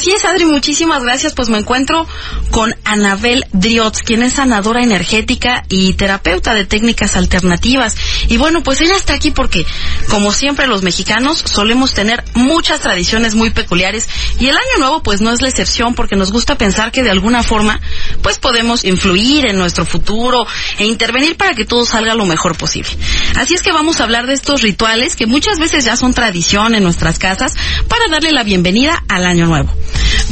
Así es, Adri, muchísimas gracias. Pues me encuentro con Anabel Driots, quien es sanadora energética y terapeuta de técnicas alternativas. Y bueno, pues ella está aquí porque, como siempre, los mexicanos solemos tener muchas tradiciones muy peculiares y el año nuevo pues no es la excepción porque nos gusta pensar que de alguna forma pues podemos influir en nuestro futuro e intervenir para que todo salga lo mejor posible. Así es que vamos a hablar de estos rituales que muchas veces ya son tradición en nuestras casas para darle la bienvenida al año nuevo.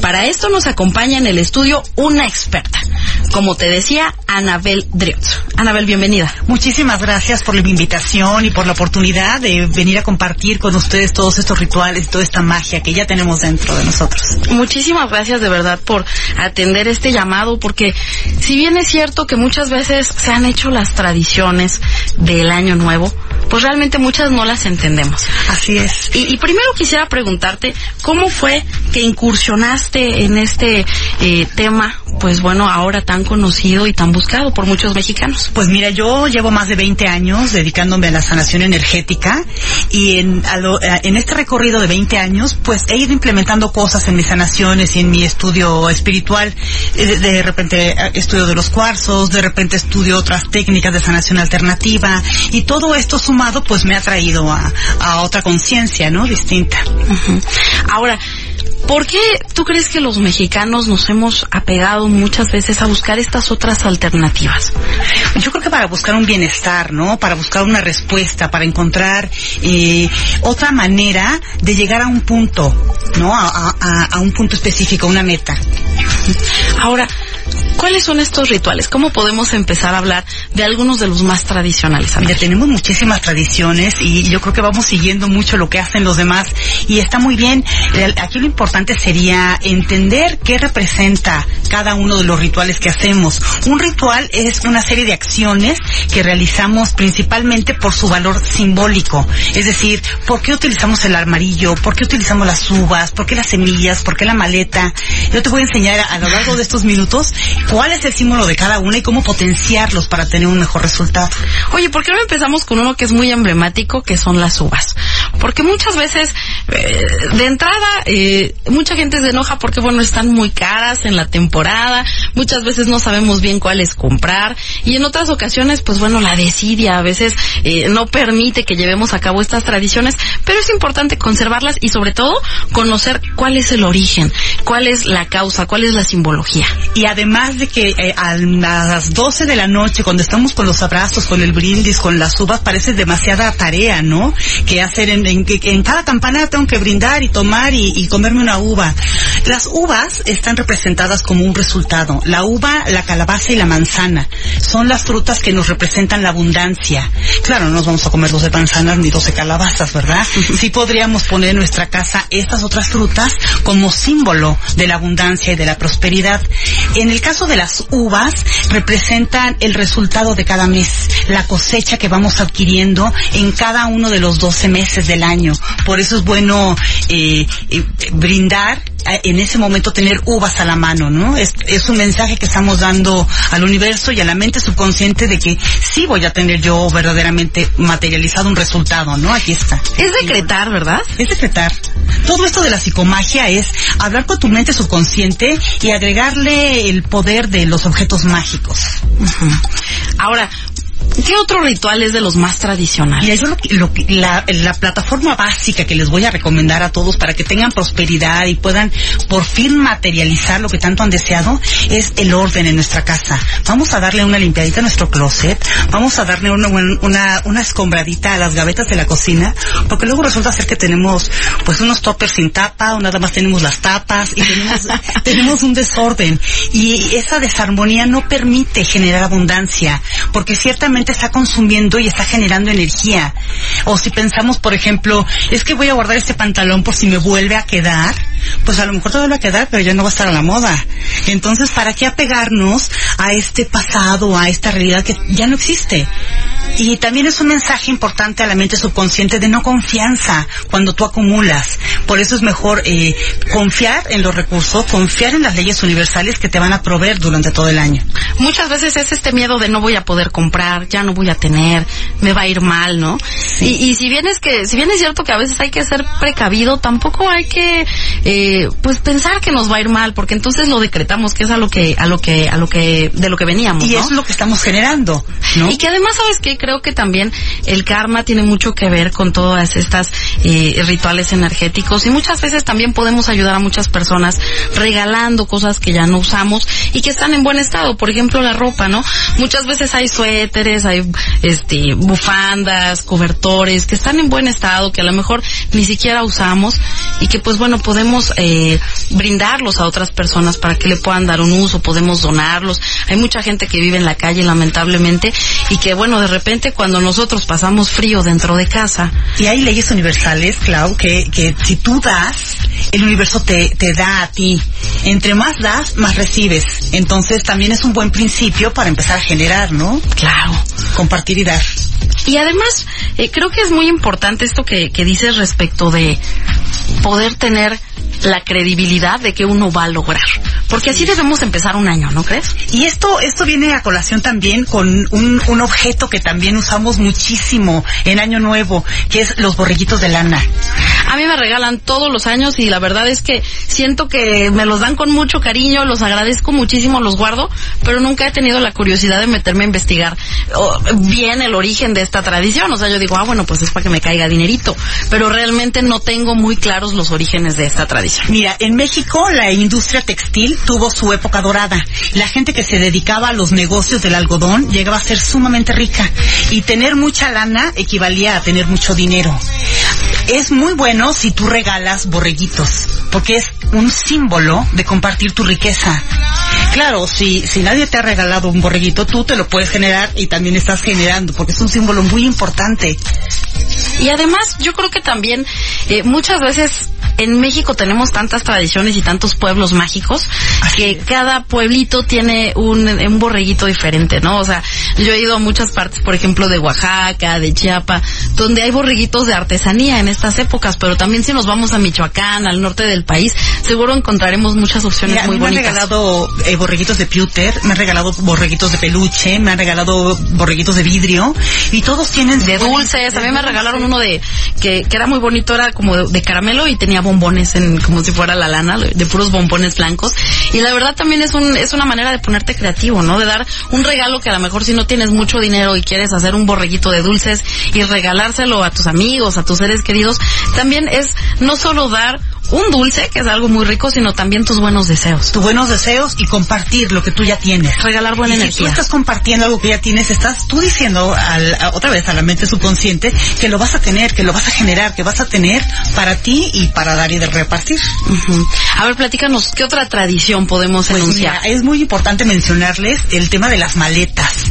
Para esto nos acompaña en el estudio una experta, como te decía, Anabel Driots. Anabel, bienvenida. Muchísimas gracias por la invitación y por la oportunidad de venir a compartir con ustedes todos estos rituales y toda esta magia que ya tenemos dentro de nosotros. Muchísimas gracias de verdad por atender este llamado, porque si bien es cierto que muchas veces se han hecho las tradiciones del año nuevo, pues realmente muchas no las entendemos. Así es. Y, y primero quisiera preguntarte, ¿cómo fue que incursionaste en este eh, tema, pues bueno, ahora tan conocido y tan buscado por muchos mexicanos? Pues mira, yo llevo más de 20 años dedicándome a la sanación energética y en, a lo- a- en este recorrido de 20 años, pues he ido implementando cosas en mis sanaciones y en mi estudio espiritual. Eh, De, de repente eh, estudio de los cuarzos, de repente estudio otras técnicas de sanación alternativa y todo esto sumado pues me ha traído a, a otra conciencia, ¿no? Distinta. Ahora, ¿por qué tú crees que los mexicanos nos hemos apegado muchas veces a buscar estas otras alternativas? Yo creo que para buscar un bienestar, ¿no? Para buscar una respuesta, para encontrar eh, otra manera de llegar a un punto, ¿no? A, a- un punto específico, una meta. Ahora, ¿cuáles son estos rituales? ¿Cómo podemos empezar a hablar de algunos de los más tradicionales? Mira, Anabel? tenemos muchísimas tradiciones y yo creo que vamos siguiendo mucho lo que hacen los demás y está muy bien. Aquí lo importante sería entender qué representa cada uno de los rituales que hacemos. Un ritual es una serie de acciones que realizamos principalmente por su valor simbólico. Es decir, ¿por qué utilizamos el amarillo? ¿Por qué utilizamos las uvas? ¿Por qué las semillas? ¿Por qué la maleta? Yo te voy a enseñar a, a lo largo de estos minutos cuál es el símbolo de cada una y cómo potenciarlos para tener un mejor resultado. Oye, ¿por qué no empezamos con uno que es muy emblemático, que son las uvas? Porque muchas veces, eh, de entrada, eh, mucha gente se enoja porque, bueno, están muy caras en la temporada, muchas veces no sabemos bien cuáles comprar, y en otras ocasiones, pues bueno, la desidia a veces eh, no permite que llevemos a cabo estas tradiciones, pero es importante conservarlas y sobre todo conocer cuál es el origen, cuál es la causa, cuál es la simbología. Y además de que eh, a las 12 de la noche, cuando estamos con los abrazos, con el brindis, con las uvas, parece demasiada tarea, ¿no? Que hacer en, en, en cada campana tengo que brindar y tomar y, y comerme una uva. Las uvas están representadas como un resultado. La uva, la calabaza y la manzana son las frutas que nos representan la abundancia. Claro, no nos vamos a comer 12 manzanas ni 12 calabazas, ¿verdad? Sí podríamos poner en nuestra casa estas otras frutas como símbolo de la abundancia y de la prosperidad. En el caso de las uvas, representan el resultado de cada mes, la cosecha que vamos adquiriendo en cada uno de los 12 meses del año. Por eso es bueno eh, eh, brindar en ese momento tener uvas a la mano, ¿no? Es, es un mensaje que estamos dando al universo y a la mente subconsciente de que sí voy a tener yo verdaderamente materializado un resultado, ¿no? Aquí está. Es decretar, ¿verdad? Es decretar. Todo esto de la psicomagia es hablar con tu mente subconsciente y agregarle el poder de los objetos mágicos. Ahora, ¿Qué otro ritual es de los más tradicionales? Mira, yo lo, lo la, la plataforma básica que les voy a recomendar a todos para que tengan prosperidad y puedan por fin materializar lo que tanto han deseado es el orden en nuestra casa. Vamos a darle una limpiadita a nuestro closet, vamos a darle una, una, una escombradita a las gavetas de la cocina, porque luego resulta ser que tenemos pues unos toppers sin tapa, o nada más tenemos las tapas y tenemos, tenemos un desorden. Y esa desarmonía no permite generar abundancia, porque está consumiendo y está generando energía. O si pensamos, por ejemplo, es que voy a guardar este pantalón por si me vuelve a quedar, pues a lo mejor te vuelve a quedar, pero ya no va a estar a la moda. Entonces, ¿para qué apegarnos a este pasado, a esta realidad que ya no existe? Y también es un mensaje importante a la mente subconsciente de no confianza cuando tú acumulas. Por eso es mejor eh, confiar en los recursos, confiar en las leyes universales que te van a proveer durante todo el año. Muchas veces es este miedo de no voy a poder comprar, ya no voy a tener, me va a ir mal, ¿no? Y, y si bien es que, si bien es cierto que a veces hay que ser precavido, tampoco hay que, eh, pues pensar que nos va a ir mal, porque entonces lo decretamos que es a lo que, a lo que, a lo que, de lo que veníamos, Y ¿no? eso es lo que estamos generando, ¿no? Y que además, ¿sabes qué? Creo que también el karma tiene mucho que ver con todas estas eh, rituales energéticos y muchas veces también podemos ayudar a muchas personas regalando cosas que ya no usamos y que están en buen estado. Por ejemplo, la ropa, ¿no? Muchas veces hay suéteres, hay este bufandas, cobertores que están en buen estado, que a lo mejor ni siquiera usamos y que pues bueno, podemos eh, brindarlos a otras personas para que le puedan dar un uso, podemos donarlos. Hay mucha gente que vive en la calle lamentablemente y que bueno, de repente cuando nosotros pasamos frío dentro de casa, Y hay leyes universales, Clau, que, que si tú das, el universo te, te da a ti. Entre más das, más recibes. Entonces también es un buen principio para empezar a generar, ¿no? claro. Compartir y dar. Y además, eh, creo que es muy importante esto que, que dices respecto de poder tener la credibilidad de que uno va a lograr. Porque así debemos empezar un año, ¿no crees? Y esto, esto viene a colación también con un, un objeto que también usamos muchísimo en Año Nuevo, que es los borreguitos de lana. A mí me regalan todos los años y la verdad es que siento que me los dan con mucho cariño, los agradezco muchísimo, los guardo, pero nunca he tenido la curiosidad de meterme a investigar bien el origen de esta tradición. O sea, yo digo, ah, bueno, pues es para que me caiga dinerito, pero realmente no tengo muy claros los orígenes de esta tradición. Mira, en México la industria textil tuvo su época dorada. La gente que se dedicaba a los negocios del algodón llegaba a ser sumamente rica y tener mucha lana equivalía a tener mucho dinero. Es muy bueno si tú regalas borreguitos, porque es un símbolo de compartir tu riqueza. Claro, si, si nadie te ha regalado un borreguito, tú te lo puedes generar y también estás generando, porque es un símbolo muy importante. Y además, yo creo que también eh, muchas veces en México tenemos tantas tradiciones y tantos pueblos mágicos que cada pueblito tiene un, un borreguito diferente, ¿no? O sea, yo he ido a muchas partes, por ejemplo, de Oaxaca, de Chiapa, donde hay borreguitos de artesanía en estas épocas, pero también si nos vamos a Michoacán, al norte del país, seguro encontraremos muchas opciones Mira, muy mí me han bonitas. regalado eh, borreguitos de pewter, me han regalado borreguitos de peluche, me han regalado borreguitos de vidrio y todos tienen de dulces, a mí me regalaron uno de que, que era muy bonito, era como de, de caramelo y tenía bombones en como si fuera la lana, de puros bombones blancos. Y la verdad también es un es una manera de ponerte creativo, ¿no? De dar un regalo que a lo mejor si no tienes mucho dinero y quieres hacer un borreguito de dulces y regalárselo a tus amigos, a tus seres queridos, también es no solo dar un dulce, que es algo muy rico, sino también tus buenos deseos. tus buenos deseos y compartir lo que tú ya tienes. Regalar buena y Si energía. tú estás compartiendo algo que ya tienes, estás tú diciendo al- a- otra vez a la mente subconsciente que lo vas a tener, que lo vas a generar, que vas a tener para ti y para dar y de repartir. A ver, platícanos, ¿qué otra tradición podemos Pues enunciar? mira, es muy importante mencionarles el tema de las maletas.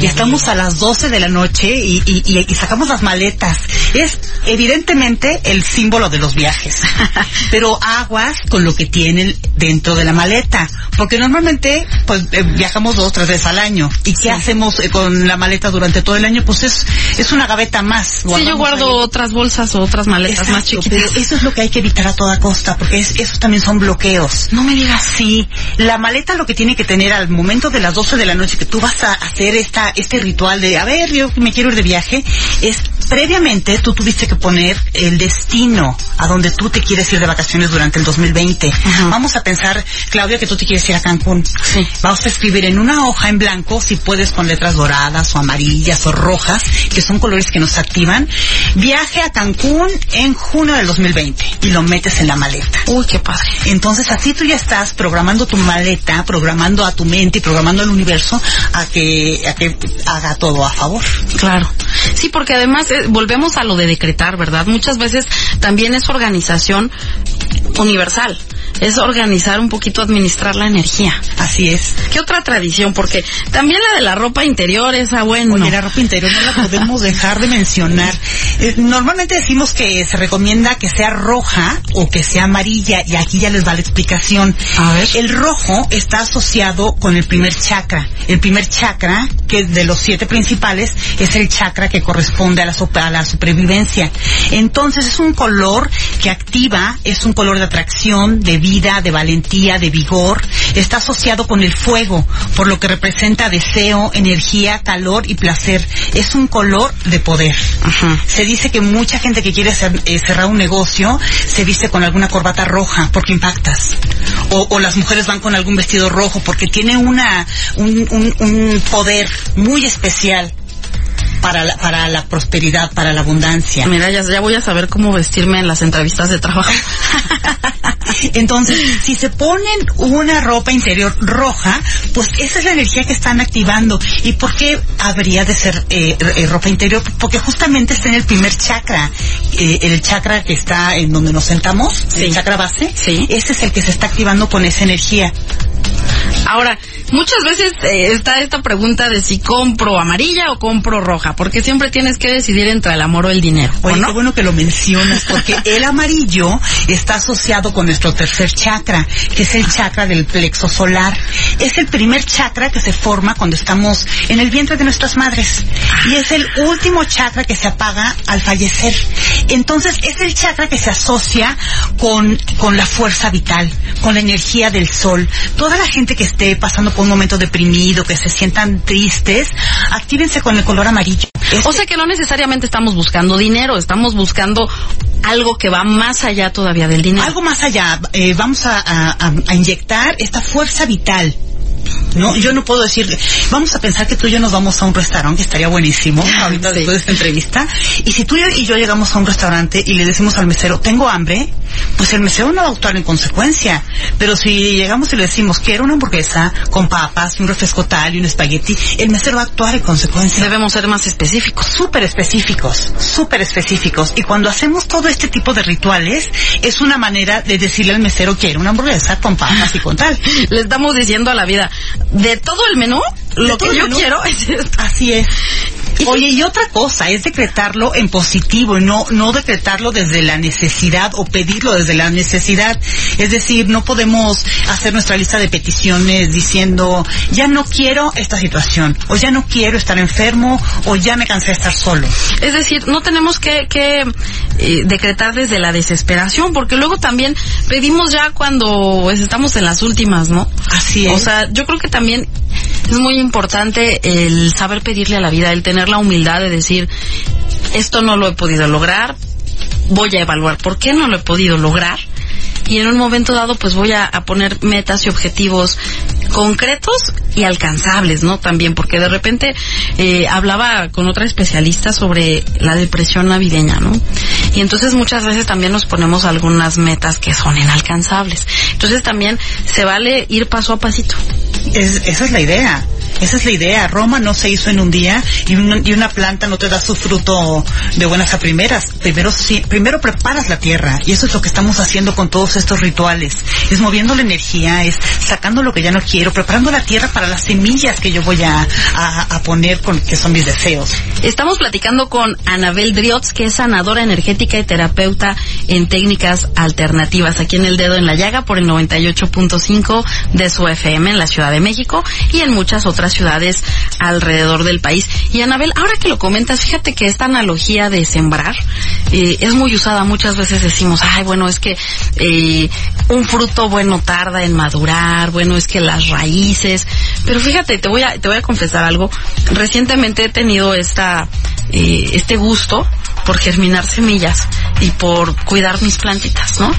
Y estamos a las 12 de la noche y, y- y- y sacamos las maletas. Es evidentemente el símbolo de los viajes. Pero aguas con lo que tienen dentro de la maleta. Porque normalmente pues eh, viajamos dos, tres veces al año. ¿Y qué hacemos eh, con la maleta durante todo el año? Pues es, es una gaveta más. Sí, yo guardo ahí. otras bolsas o otras maletas más chiquitas. pero eso es lo que hay que evitar a toda costa, porque es, esos también son bloqueos. No me digas. Sí, la maleta lo que tiene que tener al momento de las 12 de la noche que tú vas a hacer esta, este ritual de, a ver, yo me quiero ir de viaje, es previamente tú tuviste que poner el destino a donde tú te quieres ir de vacaciones durante el 2020. Vamos a pensar, Claudia, que tú te quieres ir a Cancún. Sí. Vamos a escribir en una hoja en blanco, si puedes con letras doradas o amarillas o rojas, que son colores que nos activan, viaje a Cancún en junio del 2020 y lo metes en la maleta. Uy, qué padre. Entonces así tú ya estás programando tu maleta, programando a tu mente y programando al universo a que, a que haga todo a favor. Claro. Sí, porque además eh, volvemos a lo de decretar, ¿verdad? Muchas veces también es organización universal. Es organizar un poquito, administrar la energía. Así es. ¿Qué otra tradición? Porque también la de la ropa interior, esa bueno. Oye, la ropa interior no la podemos dejar de mencionar. Eh, normalmente decimos que se recomienda que sea roja o que sea amarilla y aquí ya les va la explicación. A ver. El rojo está asociado con el primer chakra. El primer chakra, que es de los siete principales, es el chakra que corresponde a la, a la supervivencia. Entonces es un color que activa, es un color de atracción, de vida, de valentía, de vigor. Está asociado con el fuego, por lo que representa deseo, energía, calor y placer. Es un color de poder. Ajá. Se dice que mucha gente que quiere cer- eh, cerrar un negocio se viste con alguna corbata roja porque impactas. O, o las mujeres van con algún vestido rojo porque tiene una, un, un- un poder muy especial para la, para la prosperidad, para la abundancia. Mira, ya, ya voy a saber cómo vestirme en las entrevistas de trabajo. Entonces, si se ponen una ropa interior roja, pues esa es la energía que están activando. ¿Y por qué habría de ser eh, eh, ropa interior? Porque justamente está en el primer chakra, eh, el chakra que está en donde nos sentamos, Sí. el chakra base. Sí. Ese es el que se está activando con esa energía. Ahora, muchas veces eh, está esta pregunta de si compro amarilla o compro roja, porque siempre tienes que decidir entre el amor o el dinero. ¿o Oye, no? qué bueno que lo mencionas, porque el amarillo está asociado con nuestro tercer chakra, que es el chakra del plexo solar. Es el primer chakra que se forma cuando estamos en el vientre de nuestras madres. Y es el último chakra que se apaga al fallecer. Entonces, es el chakra que se asocia con, con la fuerza vital, con la energía del sol. Toda la gente que esté pasando por un momento deprimido, que se sientan tristes, actívense con el color amarillo. O sea que no necesariamente estamos buscando dinero, estamos buscando algo que va más allá todavía del dinero. Algo más allá, eh, vamos a, a- a- a inyectar esta fuerza vital. No, yo no puedo decir, vamos a pensar que tú y yo nos vamos a un restaurante, que estaría buenísimo, ahorita Sí. después de esta entrevista, y si tú y yo llegamos a un restaurante y le decimos al mesero, tengo hambre, pues el mesero no va a actuar en consecuencia, pero si llegamos y le decimos, quiero una hamburguesa con papas, un refresco tal y un espagueti, el mesero va a actuar en consecuencia Debemos ser más específicos. súper específicos, súper específicos. Y cuando hacemos todo este tipo de rituales, es una manera de decirle al mesero quiero una hamburguesa con papas y con tal. Le estamos diciendo a la vida, de todo el menú, lo que yo menú. quiero es esto. Así es. Oye, y otra cosa es decretarlo en positivo y no, no decretarlo desde la necesidad o pedirlo desde la necesidad. Es decir, no podemos hacer nuestra lista de peticiones diciendo, ya no quiero esta situación, o ya no quiero estar enfermo, o ya me cansé de estar solo. Es decir, no tenemos que, que eh, decretar desde la desesperación, porque luego también pedimos ya cuando pues, estamos en las últimas, ¿no? Así es. O sea, yo creo que también es muy importante el saber pedirle a la vida, el tener la humildad de decir, esto no lo he podido lograr, voy a evaluar por qué no lo he podido lograr y en un momento dado pues voy a, a poner metas y objetivos concretos y alcanzables, ¿no? También porque de repente eh, hablaba con otra especialista sobre la depresión navideña, ¿no? Y entonces muchas veces también nos ponemos algunas metas que son inalcanzables. Entonces también se vale ir paso a pasito. Es- esa es la idea. Esa es la idea. Roma no se hizo en un día y, y una planta no te da su fruto de buenas a primeras. Primero, primero preparas la tierra y eso es lo que estamos haciendo con todos estos rituales. Es moviendo la energía, es sacando lo que ya no quiero, preparando la tierra para las semillas que yo voy a, a- a poner con que son mis deseos. Estamos platicando con Anabel Driots, que es sanadora energética y terapeuta en técnicas alternativas, aquí en El Dedo en la Llaga por el 98.5 de su FM en la Ciudad de México y en muchas otras ciudades alrededor del país. Y Anabel, ahora que lo comentas, fíjate que esta analogía de sembrar eh, es muy usada. Muchas veces decimos, ay, bueno, es que eh, un fruto bueno tarda en madurar, bueno, es que las raíces. Pero fíjate, te voy a, te voy a confesar algo. Recientemente he tenido esta eh, este gusto por germinar semillas y por cuidar mis plantitas, ¿no?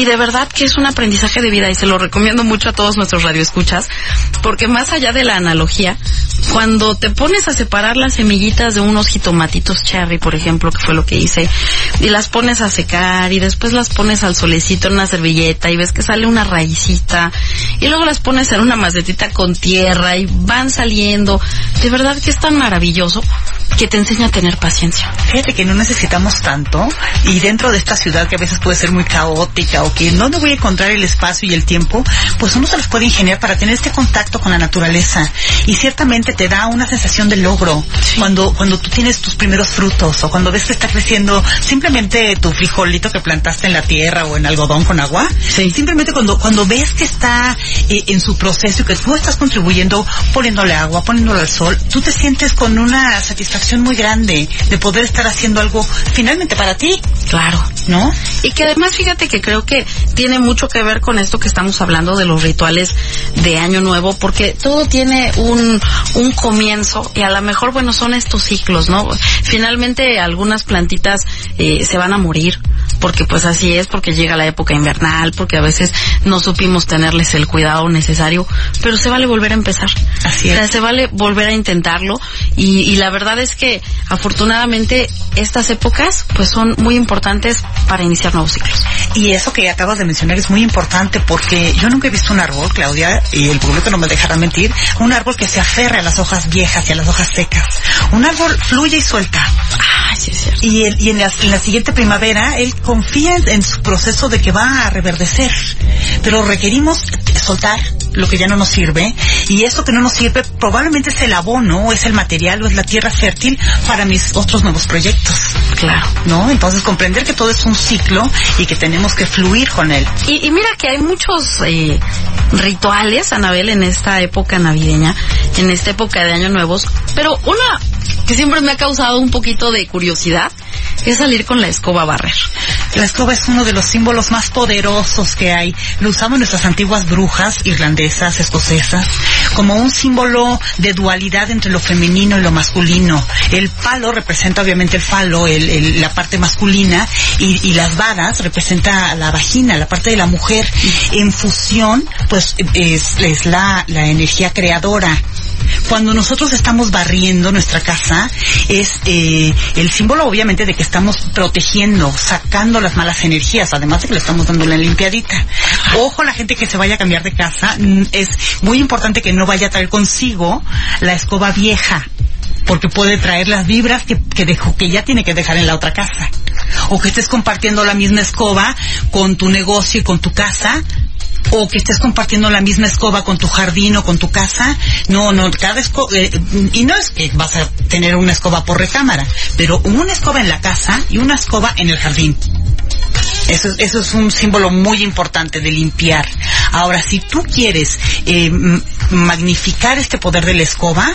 Y de verdad que es un aprendizaje de vida y se lo recomiendo mucho a todos nuestros radioescuchas, porque más allá de la analogía, cuando te pones a separar las semillitas de unos jitomatitos cherry, por ejemplo, que fue lo que hice, y las pones a secar y después las pones al solecito en una servilleta y ves que sale una raicita y luego las pones en una macetita con tierra y van saliendo, de verdad que es tan maravilloso que te enseña a tener paciencia. Fíjate que no necesitamos tanto y dentro de esta ciudad que a veces puede ser muy caótica o que no me voy a encontrar el espacio y el tiempo, pues uno se los puede ingeniar para tener este contacto con la naturaleza y ciertamente te da una sensación de logro cuando cuando tú tienes tus primeros frutos o cuando ves que está creciendo simplemente tu frijolito que plantaste en la tierra o en algodón con agua. Simplemente cuando cuando ves que está eh, en su proceso y que tú estás contribuyendo poniéndole agua, poniéndole al sol, tú te sientes con una satisfacción muy grande de poder estar haciendo algo finalmente para ti. Claro. ¿No? Y que además fíjate que creo que tiene mucho que ver con esto que estamos hablando de los rituales de Año Nuevo, porque todo tiene un, un comienzo y a lo mejor, bueno, son estos ciclos, ¿no? Finalmente algunas plantitas eh, se van a morir, porque pues así es, porque llega la época invernal, porque a veces no supimos tenerles el cuidado necesario, pero se vale volver a empezar. Así es. O sea, se vale volver a intentarlo y, y la verdad es que afortunadamente estas épocas pues son muy importantes para iniciar nuevos ciclos. Y eso que acabas de mencionar es muy importante porque yo nunca he visto un árbol, Claudia, y el público no me dejará mentir, un árbol que se aferre a las hojas viejas y a las hojas secas. Un árbol fluye y suelta. Y, y en, la, en la siguiente primavera él confía en su proceso de que va a reverdecer. Pero requerimos soltar lo que ya no nos sirve y eso que no nos sirve probablemente es el abono, o es el material o es la tierra fértil para mis otros nuevos proyectos. Claro. ¿No? Entonces comprender que todo es un ciclo y que tenemos que fluir con él. Y, y mira que hay muchos eh, rituales, Anabel, en esta época navideña, en esta época de Año Nuevos, pero una que siempre me ha causado un poquito de curiosidad es salir con la escoba a barrer. La escoba es uno de los símbolos más poderosos que hay. Lo usamos nuestras antiguas brujas irlandesas, escocesas, como un símbolo de dualidad entre lo femenino y lo masculino. El palo representa obviamente el falo, el- el- la parte masculina, y, las varas representa la vagina, la parte de la mujer. En fusión, pues es, la energía creadora. Cuando nosotros estamos barriendo nuestra casa, es eh, el símbolo obviamente de que estamos protegiendo, sacando las malas energías, además de que le estamos dando la limpiadita. Ojo, la gente que se vaya a cambiar de casa, mm, es muy importante que no vaya a traer consigo la escoba vieja porque puede traer las vibras que, que dejó, que ya tiene que dejar en la otra casa. O que estés compartiendo la misma escoba con tu negocio y con tu casa, o que estés compartiendo la misma escoba con tu jardín o con tu casa. No, no, cada escoba, y no es que vas a tener una escoba por recámara, pero una escoba en la casa y una escoba en el jardín. Eso, es- eso es un símbolo muy importante de limpiar. Ahora, si tú quieres eh, magnificar este poder de la escoba,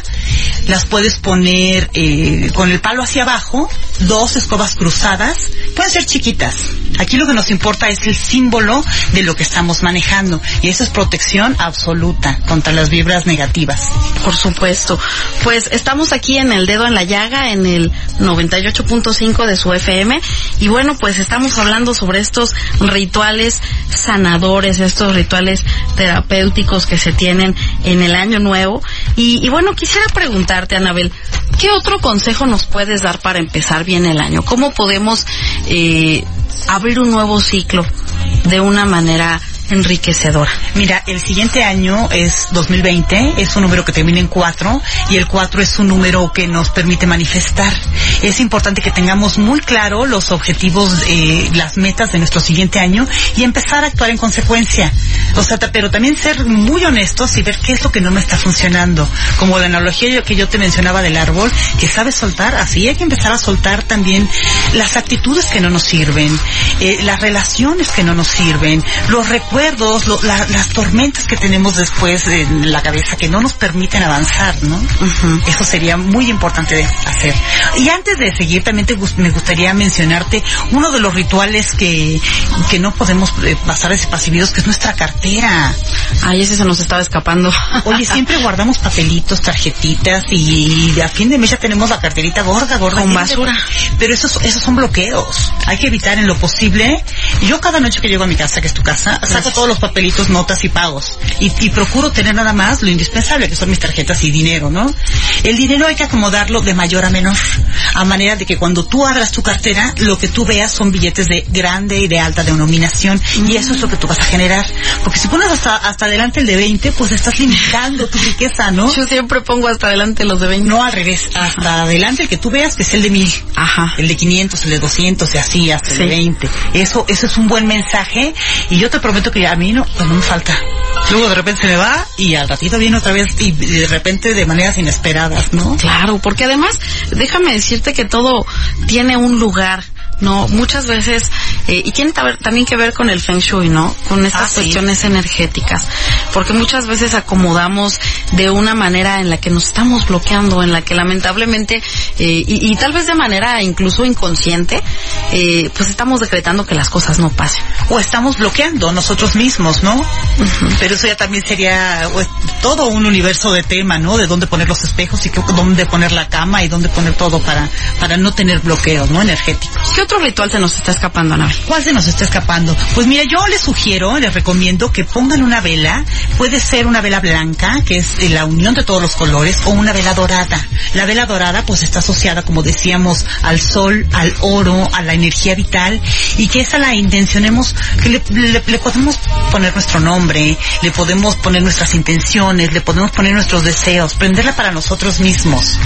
las puedes poner eh, con el palo hacia abajo, dos escobas cruzadas, pueden ser chiquitas. Aquí lo que nos importa es el símbolo de lo que estamos manejando y eso es protección absoluta contra las vibras negativas. Por supuesto. Pues estamos aquí en el dedo en la llaga, en el 98.5 de su FM. Y bueno, pues estamos hablando sobre estos rituales sanadores, estos rituales terapéuticos que se tienen en el año nuevo. Y, y bueno, quisiera preguntarte, Anabel, ¿qué otro consejo nos puedes dar para empezar bien el año? ¿Cómo podemos eh, abrir un nuevo ciclo de una manera enriquecedora? Mira, el siguiente año es 2020, es un número que termina en 4 y el 4 es un número que nos permite manifestar. Es importante que tengamos muy claro los objetivos, eh, las metas de nuestro siguiente año y empezar a actuar en consecuencia. O sea, pero también ser muy honestos y ver qué es lo que no me está funcionando. Como la analogía que yo te mencionaba del árbol, que sabes soltar, así hay que empezar a soltar también las actitudes que no nos sirven, eh, las relaciones que no nos sirven, los recuerdos lo- la- las tormentas que tenemos después en la cabeza que no nos permiten avanzar, ¿no? Eso sería muy importante de hacer. Y antes de seguir, también te me gustaría mencionarte uno de los rituales que, que no podemos eh, pasar desapercibidos, que es nuestra cartera. Ay, ese se nos estaba escapando. Oye, siempre guardamos papelitos, tarjetitas y a fin de mes ya tenemos la carterita gorda, gorda. Con de- basura. Pero esos, esos son bloqueos. Hay que evitar en lo posible. Yo cada noche que llego a mi casa, que es tu casa, saco todos los papelitos, notas y pagos. Y, y procuro tener nada más lo indispensable, que son mis tarjetas y dinero, ¿no? El dinero hay que acomodarlo de mayor a menor. A manera de que cuando tú abras tu cartera, lo que tú veas son billetes de grande y de alta denominación. Y eso es lo que tú vas a generar. Porque si pones hasta, hasta adelante el de 20, pues estás limitando tu riqueza, ¿no? Yo siempre pongo hasta adelante los de 20. No al revés, hasta adelante el que tú veas que es el de mil. Ajá. El de 500, el de 200 y así hasta el de 20. Eso, eso es un buen mensaje y yo te prometo que a mí no, pues no me falta. Luego de repente se me va y al ratito viene otra vez y de repente de maneras inesperadas, ¿no? Claro, porque además, déjame decirte que todo tiene un lugar. No, muchas veces, eh, y tiene también que ver con el Feng Shui, ¿no? Con estas Ah, sí. cuestiones energéticas. Porque muchas veces acomodamos de una manera en la que nos estamos bloqueando, en la que lamentablemente, eh, y, y tal vez de manera incluso inconsciente, eh, pues estamos decretando que las cosas no pasen. O estamos bloqueando nosotros mismos, ¿no? Pero eso ya también sería todo un universo de tema, ¿no? De dónde poner los espejos y qué- dónde poner la cama y dónde poner todo para, para no tener bloqueos, ¿no? Energéticos. ¿Qué otro ritual se nos está escapando, Anabel? ¿Cuál se nos está escapando? Pues mira, yo les sugiero, les recomiendo que pongan una vela. Puede ser una vela blanca, que es la unión de todos los colores, o una vela dorada. La vela dorada pues está asociada, como decíamos, al sol, al oro, a la energía vital, y que esa la intencionemos, que le, le- le podemos poner nuestro nombre, le podemos poner nuestras intenciones, le podemos poner nuestros deseos, prenderla para nosotros mismos.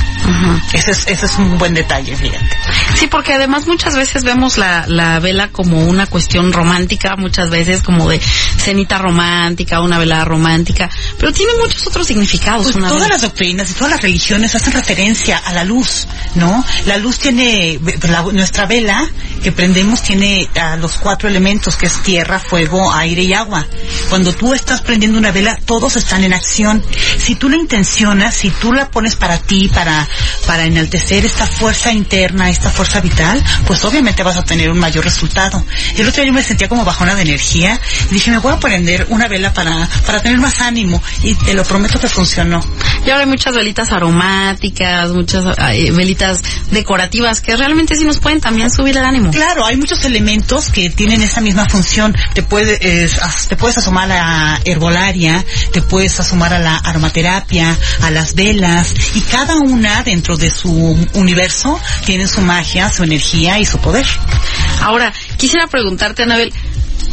Ese es, ese es un buen detalle, fíjate. Sí, porque además muchas veces vemos la, la vela como una cuestión romántica, muchas veces como de cenita romántica, una velada romántica, pero tiene muchos otros significados. Pues una todas vela. las doctrinas y todas las religiones hacen referencia a la luz, ¿no? La luz tiene, la- nuestra vela que prendemos tiene a los cuatro elementos que es tierra, fuego, aire y agua. Cuando tú estás prendiendo una vela, todos están en acción. Si tú la intencionas, si tú la pones para ti, para, para enaltecer esta fuerza interna, esta fuerza vital, pues obviamente vas a tener un mayor resultado. El otro día yo me sentía como bajona de energía y dije, me voy a prender una vela para, para tener más ánimo y te lo prometo que funcionó. Y ahora hay muchas velitas aromáticas, muchas eh, velitas decorativas que realmente sí nos pueden también subir el ánimo. Claro, hay muchos elementos que tienen esa misma función. Te puedes, as- te puedes asomar a la herbolaria, te puedes asomar a la aromaterapia, a las velas, y cada una dentro de su universo tiene su magia, su energía y su poder. Ahora, quisiera preguntarte, Anabel,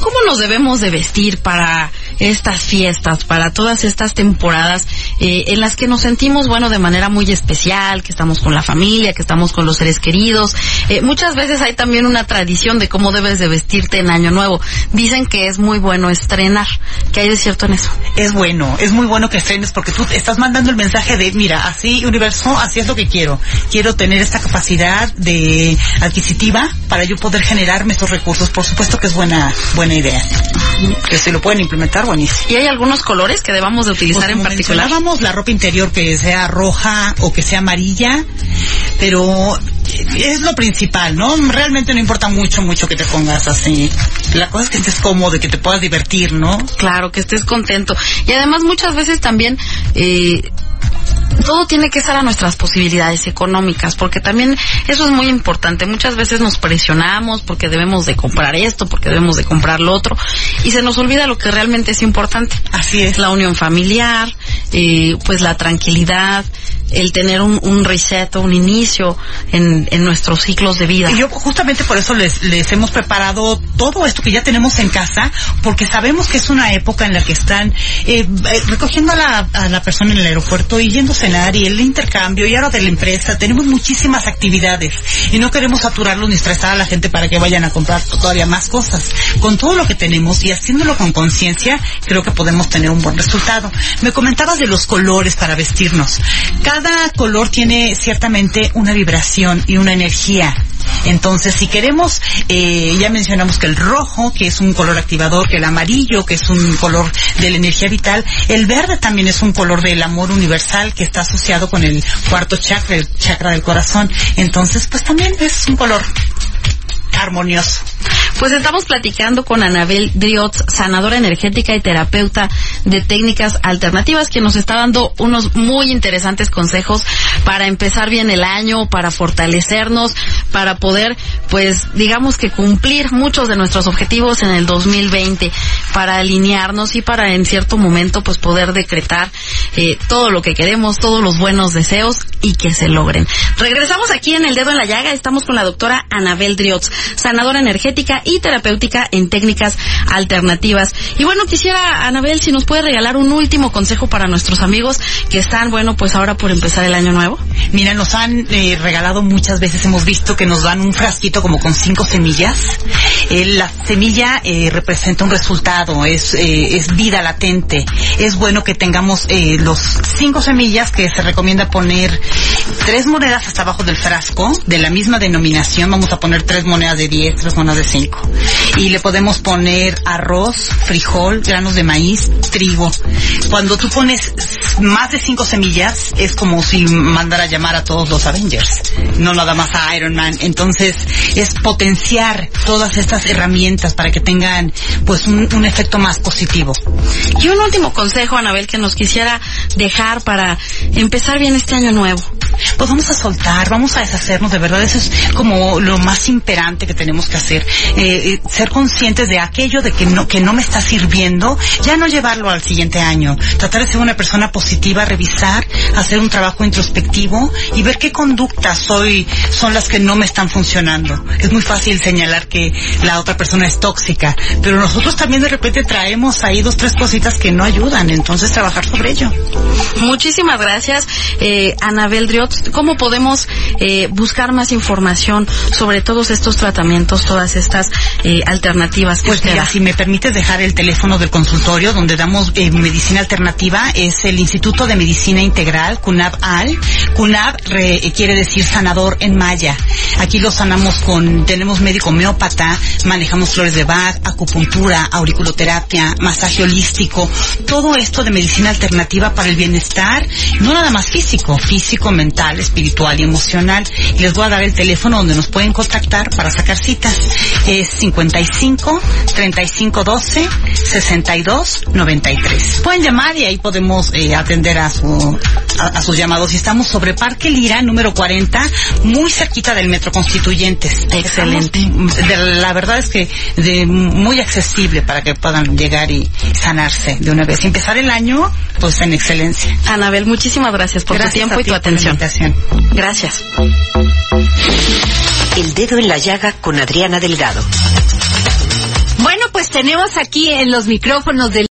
¿cómo nos debemos de vestir para estas fiestas, para todas estas temporadas eh, en las que nos sentimos, bueno, de manera muy especial, que estamos con la familia, que estamos con los seres queridos? Eh, muchas veces hay también una tradición de cómo debes de vestirte en Año Nuevo. Dicen que es muy bueno estrenar. ¿Qué hay de cierto en eso? Es bueno, es muy bueno que estrenes porque tú estás mandando el mensaje de, mira, así universo, así es lo que quiero. Quiero tener esta capacidad de adquisitiva para yo poder generarme estos recursos. Por supuesto que es buena, buena idea. Que se lo pueden implementar, buenísimo. ¿Y hay algunos colores que debamos de utilizar Pues en particular? la ropa interior que sea roja o que sea amarilla, pero es lo principal, ¿no? Realmente no importa mucho, mucho que te pongas así. La cosa es que estés cómodo, que te puedas divertir, ¿no? Claro, que estés contento. Y además muchas veces también eh, todo tiene que ser a nuestras posibilidades económicas, porque también eso es muy importante. Muchas veces nos presionamos porque debemos de comprar esto, porque debemos de comprar lo otro, y se nos olvida lo que realmente es importante. Así es. La unión familiar, eh, pues la tranquilidad, el tener un, un reset o un inicio en, en nuestros ciclos de vida. Y yo justamente por eso les, les hemos preparado todo esto que ya tenemos en casa, porque sabemos que es una época en la que están eh, eh, recogiendo a la, a la persona en el aeropuerto y yendo a cenar y el intercambio y ahora de la empresa. Tenemos muchísimas actividades y no queremos saturarlos ni estresar a la gente para que vayan a comprar todavía más cosas. Con todo lo que tenemos y haciéndolo con conciencia, creo que podemos tener un buen resultado. Me comentabas de los colores para vestirnos. Color tiene ciertamente una vibración y una energía. Entonces, si queremos, eh, ya mencionamos que el rojo, que es un color activador, que el amarillo, que es un color de la energía vital, el verde también es un color del amor universal que está asociado con el cuarto chakra, el chakra del corazón. Entonces, pues también es un color armonioso. Pues estamos platicando con Anabel Driotz, sanadora energética y terapeuta de técnicas alternativas, que nos está dando unos muy interesantes consejos para empezar bien el año, para fortalecernos, para poder, pues, digamos que cumplir muchos de nuestros objetivos en el 2020, para alinearnos y para en cierto momento, pues, poder decretar eh, todo lo que queremos, todos los buenos deseos y que se logren. Regresamos aquí en El Dedo en la Llaga, estamos con la doctora Anabel Driotz, sanadora energética y terapéutica en técnicas alternativas. Y bueno, quisiera, Anabel, si nos puede regalar un último consejo para nuestros amigos que están, bueno, pues ahora por empezar el año nuevo. Mira, nos han eh, regalado muchas veces, hemos visto que nos dan un frasquito como con cinco semillas. Eh, la semilla eh, representa un resultado, es, eh, es vida latente. Es bueno que tengamos eh, los cinco semillas que se recomienda poner tres monedas hasta abajo del frasco, de la misma denominación. Vamos a poner tres monedas de 10, tres monedas de 5. Y le podemos poner arroz, frijol, granos de maíz, trigo. Cuando tú pones más de cinco semillas, es como si mandara a llamar a todos los Avengers, no nada más a Iron Man. Entonces, es potenciar todas estas herramientas para que tengan pues un, un efecto más positivo. Y un último consejo, Anabel, que nos quisiera dejar para empezar bien este año nuevo. Pues vamos a soltar, vamos a deshacernos, de verdad, eso es como lo más imperante que tenemos que hacer. Eh, eh, ser conscientes de aquello de que no, que no me está sirviendo, ya no llevarlo al siguiente año. Tratar de ser una persona positiva, revisar, hacer un trabajo introspectivo y ver qué conductas soy, son las que no me están funcionando. Es muy fácil señalar que la otra persona es tóxica, pero nosotros también de repente traemos ahí dos, tres cositas que no ayudan, entonces trabajar sobre ello. Muchísimas gracias, eh, Anabel Driot. ¿Cómo podemos eh, buscar más información sobre todos estos tratamientos, todas estas eh, alternativas que Pues mira, da? si me permites dejar el teléfono del consultorio donde damos eh, medicina alternativa, es el Instituto de Medicina Integral, CUNAB-AL. CUNAB re- eh, quiere decir sanador en maya. Aquí lo sanamos con, tenemos médico homeópata, manejamos flores de Bach, acupuntura, auriculoterapia, masaje holístico, todo esto de medicina alternativa para el bienestar, no nada más físico, físico, mental, espiritual y emocional. Y les voy a dar el teléfono donde nos pueden contactar para sacar citas. Es 55 35 12 62 93. Pueden llamar y ahí podemos eh, atender a su a, a sus llamados. Y estamos sobre Parque Lira, número 40, muy cerquita del Metro Constituyentes. Excelente. Estamos, de- la verdad es que de muy accesible para que puedan llegar y sanarse de una vez. Y empezar el año, pues en excelencia. Anabel, muchísimas gracias por Gracias tu tiempo y tu atención. Gracias. El dedo en la llaga con Adriana Delgado. Bueno, pues tenemos aquí en los micrófonos del